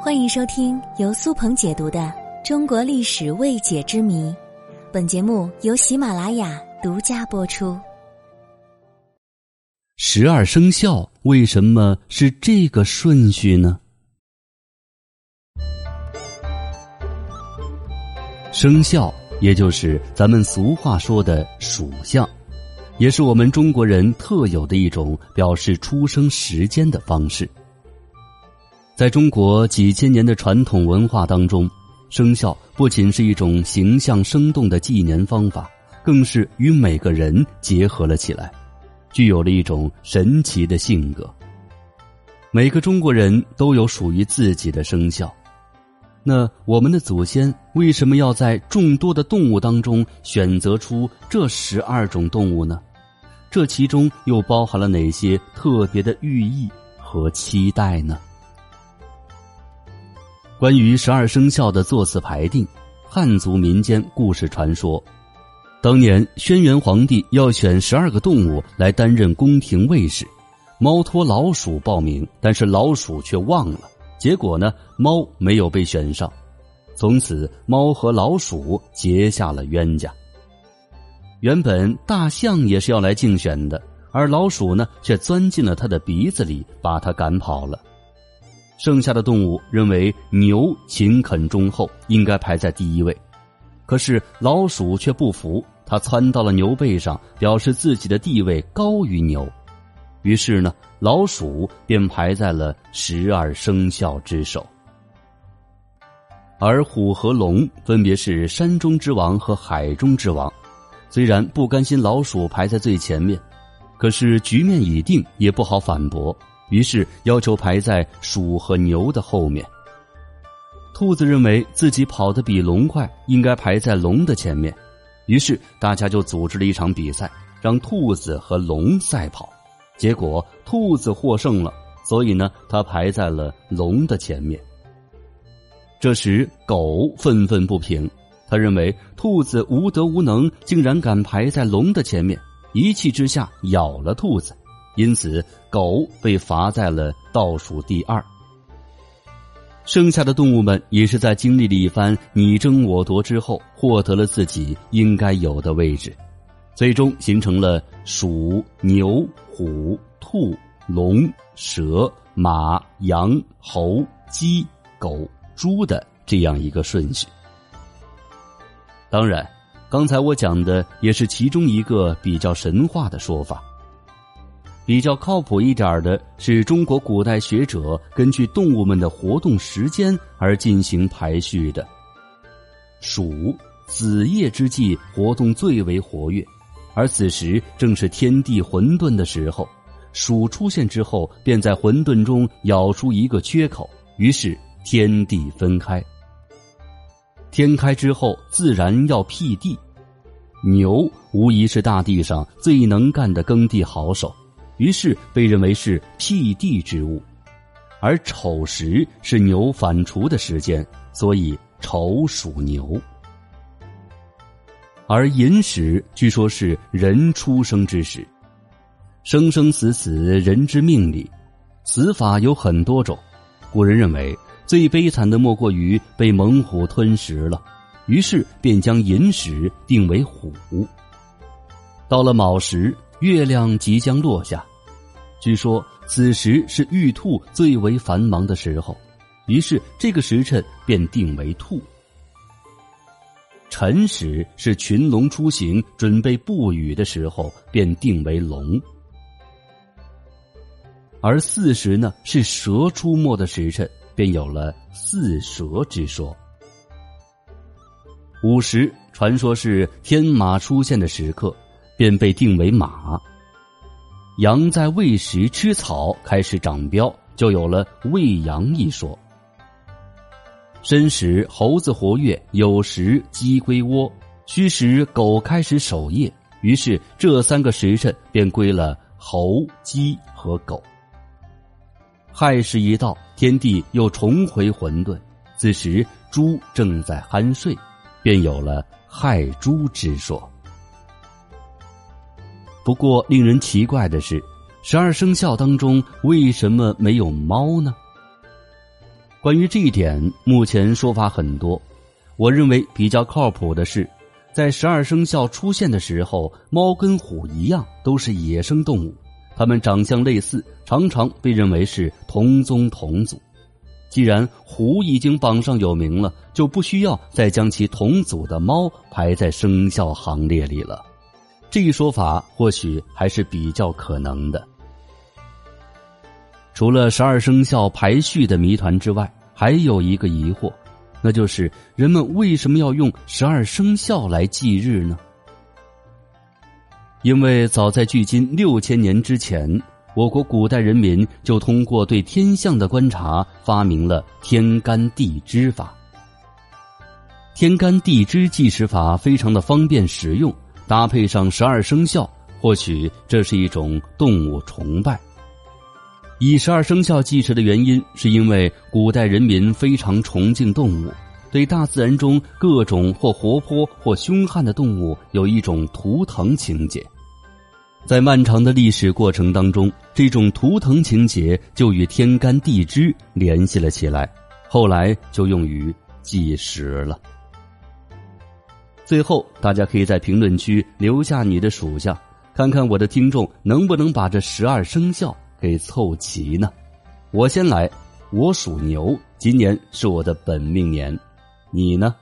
欢迎收听由苏鹏解读的《中国历史未解之谜》，本节目由喜马拉雅独家播出。十二生肖为什么是这个顺序呢？生肖也就是咱们俗话说的属相，也是我们中国人特有的一种表示出生时间的方式。在中国几千年的传统文化当中，生肖不仅是一种形象生动的纪年方法，更是与每个人结合了起来，具有了一种神奇的性格。每个中国人都有属于自己的生肖，那我们的祖先为什么要在众多的动物当中选择出这十二种动物呢？这其中又包含了哪些特别的寓意和期待呢？关于十二生肖的座次排定，汉族民间故事传说，当年轩辕皇帝要选十二个动物来担任宫廷卫士，猫托老鼠报名，但是老鼠却忘了，结果呢，猫没有被选上，从此猫和老鼠结下了冤家。原本大象也是要来竞选的，而老鼠呢，却钻进了他的鼻子里，把他赶跑了。剩下的动物认为牛勤恳忠厚，应该排在第一位，可是老鼠却不服，它窜到了牛背上，表示自己的地位高于牛。于是呢，老鼠便排在了十二生肖之首。而虎和龙分别是山中之王和海中之王，虽然不甘心老鼠排在最前面，可是局面已定，也不好反驳。于是要求排在鼠和牛的后面。兔子认为自己跑得比龙快，应该排在龙的前面。于是大家就组织了一场比赛，让兔子和龙赛跑。结果兔子获胜了，所以呢，它排在了龙的前面。这时狗愤愤不平，他认为兔子无德无能，竟然敢排在龙的前面，一气之下咬了兔子。因此，狗被罚在了倒数第二。剩下的动物们也是在经历了一番你争我夺之后，获得了自己应该有的位置，最终形成了鼠、牛、虎、兔、龙、蛇、马、羊、猴、鸡、狗、猪的这样一个顺序。当然，刚才我讲的也是其中一个比较神话的说法。比较靠谱一点的是，中国古代学者根据动物们的活动时间而进行排序的。鼠子夜之际活动最为活跃，而此时正是天地混沌的时候。鼠出现之后，便在混沌中咬出一个缺口，于是天地分开。天开之后，自然要辟地。牛无疑是大地上最能干的耕地好手。于是被认为是辟地之物，而丑时是牛反刍的时间，所以丑属牛。而寅时据说是人出生之时，生生死死人之命理，死法有很多种。古人认为最悲惨的莫过于被猛虎吞食了，于是便将寅时定为虎。到了卯时。月亮即将落下，据说此时是玉兔最为繁忙的时候，于是这个时辰便定为兔。辰时是群龙出行、准备布雨的时候，便定为龙。而巳时呢，是蛇出没的时辰，便有了巳蛇之说。午时传说是天马出现的时刻。便被定为马。羊在喂食吃草开始长膘，就有了喂羊一说。申时猴子活跃，酉时鸡归窝，戌时狗开始守夜，于是这三个时辰便归了猴、鸡和狗。亥时一到，天地又重回混沌，此时猪正在酣睡，便有了亥猪之说。不过，令人奇怪的是，十二生肖当中为什么没有猫呢？关于这一点，目前说法很多。我认为比较靠谱的是，在十二生肖出现的时候，猫跟虎一样都是野生动物，它们长相类似，常常被认为是同宗同祖。既然虎已经榜上有名了，就不需要再将其同祖的猫排在生肖行列里了。这一说法或许还是比较可能的。除了十二生肖排序的谜团之外，还有一个疑惑，那就是人们为什么要用十二生肖来祭日呢？因为早在距今六千年之前。我国古代人民就通过对天象的观察，发明了天干地支法。天干地支计时法非常的方便使用，搭配上十二生肖，或许这是一种动物崇拜。以十二生肖计时的原因，是因为古代人民非常崇敬动物，对大自然中各种或活泼或凶悍的动物有一种图腾情结。在漫长的历史过程当中，这种图腾情节就与天干地支联系了起来，后来就用于计时了。最后，大家可以在评论区留下你的属相，看看我的听众能不能把这十二生肖给凑齐呢？我先来，我属牛，今年是我的本命年，你呢？